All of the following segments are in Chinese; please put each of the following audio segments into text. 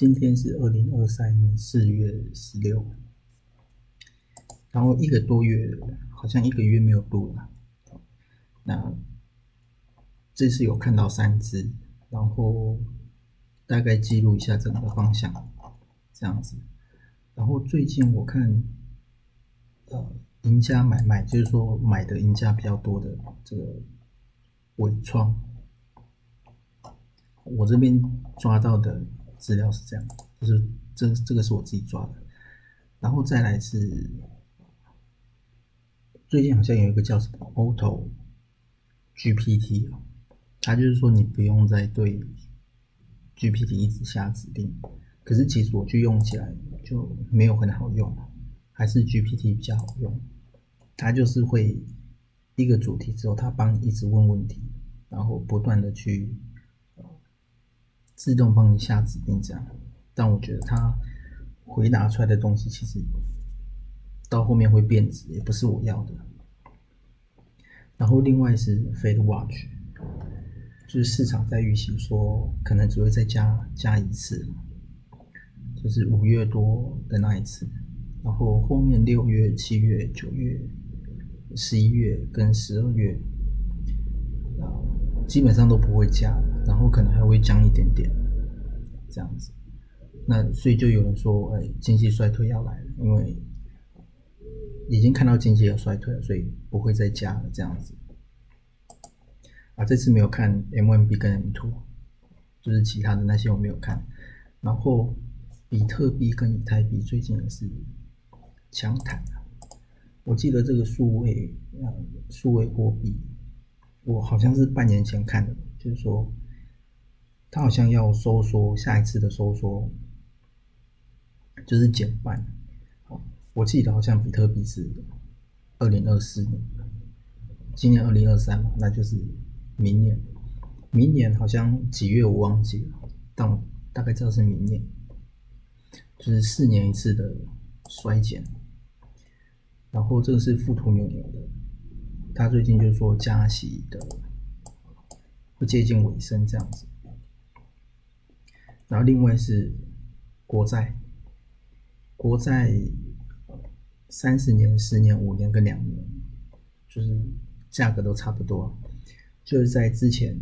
今天是二零二三年四月十六，然后一个多月，好像一个月没有录了。那这次有看到三只，然后大概记录一下整个方向，这样子。然后最近我看，呃，赢家买卖，就是说买的赢家比较多的这个尾创，我这边抓到的。资料是这样，就是这这个是我自己抓的，然后再来是最近好像有一个叫什么 Auto GPT 它就是说你不用再对 GPT 一直下指令，可是其实我去用起来就没有很好用，还是 GPT 比较好用。它就是会一个主题之后，它帮你一直问问题，然后不断的去。自动帮你下指令这样，但我觉得它回答出来的东西其实到后面会变质，也不是我要的。然后另外是 Fed Watch，就是市场在预期说可能只会再加加一次，就是五月多的那一次，然后后面六月、七月、九月、十一月跟十二月。基本上都不会加，然后可能还会降一点点，这样子。那所以就有人说，哎，经济衰退要来了，因为已经看到经济要衰退了，所以不会再加了，这样子。啊，这次没有看 M1B 跟 M2，就是其他的那些我没有看。然后比特币跟以太币最近也是强谈我记得这个数位呃数位货币。我好像是半年前看的，就是说，他好像要收缩，下一次的收缩就是减半。我记得好像比特币是二零二四年，今年二零二三嘛，那就是明年。明年好像几月我忘记了，但我大概知道是明年，就是四年一次的衰减。然后这个是富途牛牛的。他最近就是说加息的会接近尾声这样子，然后另外是国债，国债三十年、十年、五年跟两年，就是价格都差不多，就是在之前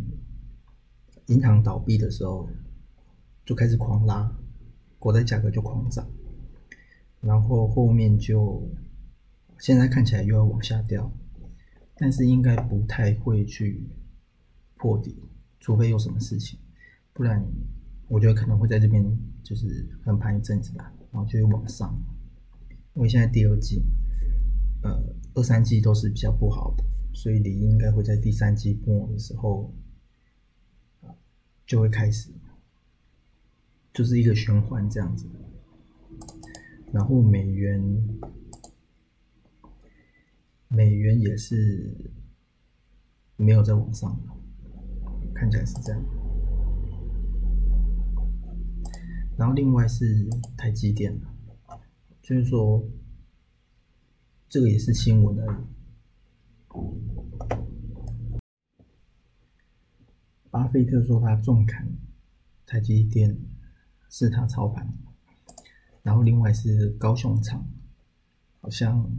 银行倒闭的时候就开始狂拉，国债价格就狂涨，然后后面就现在看起来又要往下掉。但是应该不太会去破底，除非有什么事情，不然我觉得可能会在这边就是横盘一阵子吧，然后就会往上。因为现在第二季，呃，二三季都是比较不好的，所以你应该会在第三季末的时候，就会开始，就是一个循环这样子。然后美元。美元也是没有在往上，看起来是这样。然后另外是台积电，就是说这个也是新闻而已。巴菲特说他重砍台积电是他操盘，然后另外是高雄厂，好像。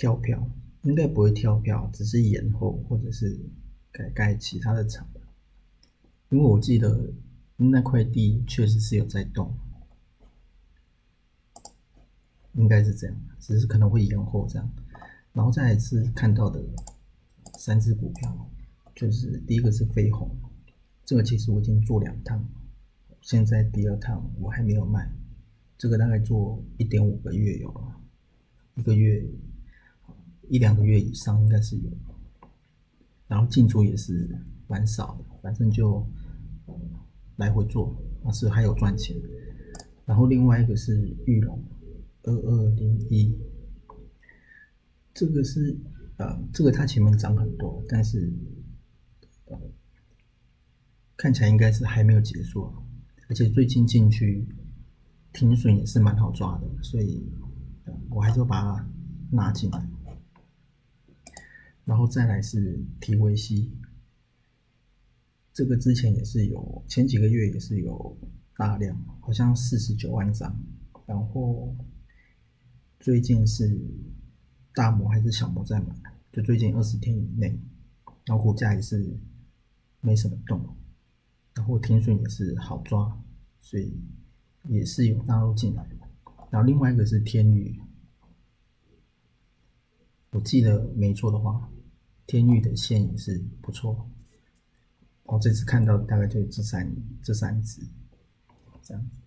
跳票应该不会跳票，只是延后或者是改改其他的厂。因为我记得那块地确实是有在动，应该是这样，只是可能会延后这样。然后再一次看到的三只股票，就是第一个是飞鸿，这个其实我已经做两趟，现在第二趟我还没有卖，这个大概做一点五个月有了，一个月。一两个月以上应该是有，然后进出也是蛮少的，反正就来回做。但是还有赚钱。然后另外一个是玉龙二二零一，这个是呃这个它前面涨很多，但是看起来应该是还没有结束，而且最近进去停损也是蛮好抓的，所以我还是把它拿进来。然后再来是 TVC，这个之前也是有，前几个月也是有大量，好像四十九万张。然后最近是大摩还是小摩在买，就最近二十天以内，然后股价也是没什么动，然后停损也是好抓，所以也是有纳入进来。然后另外一个是天宇。记得没错的话，天域的线也是不错。我这次看到大概就这三这三只，这样子。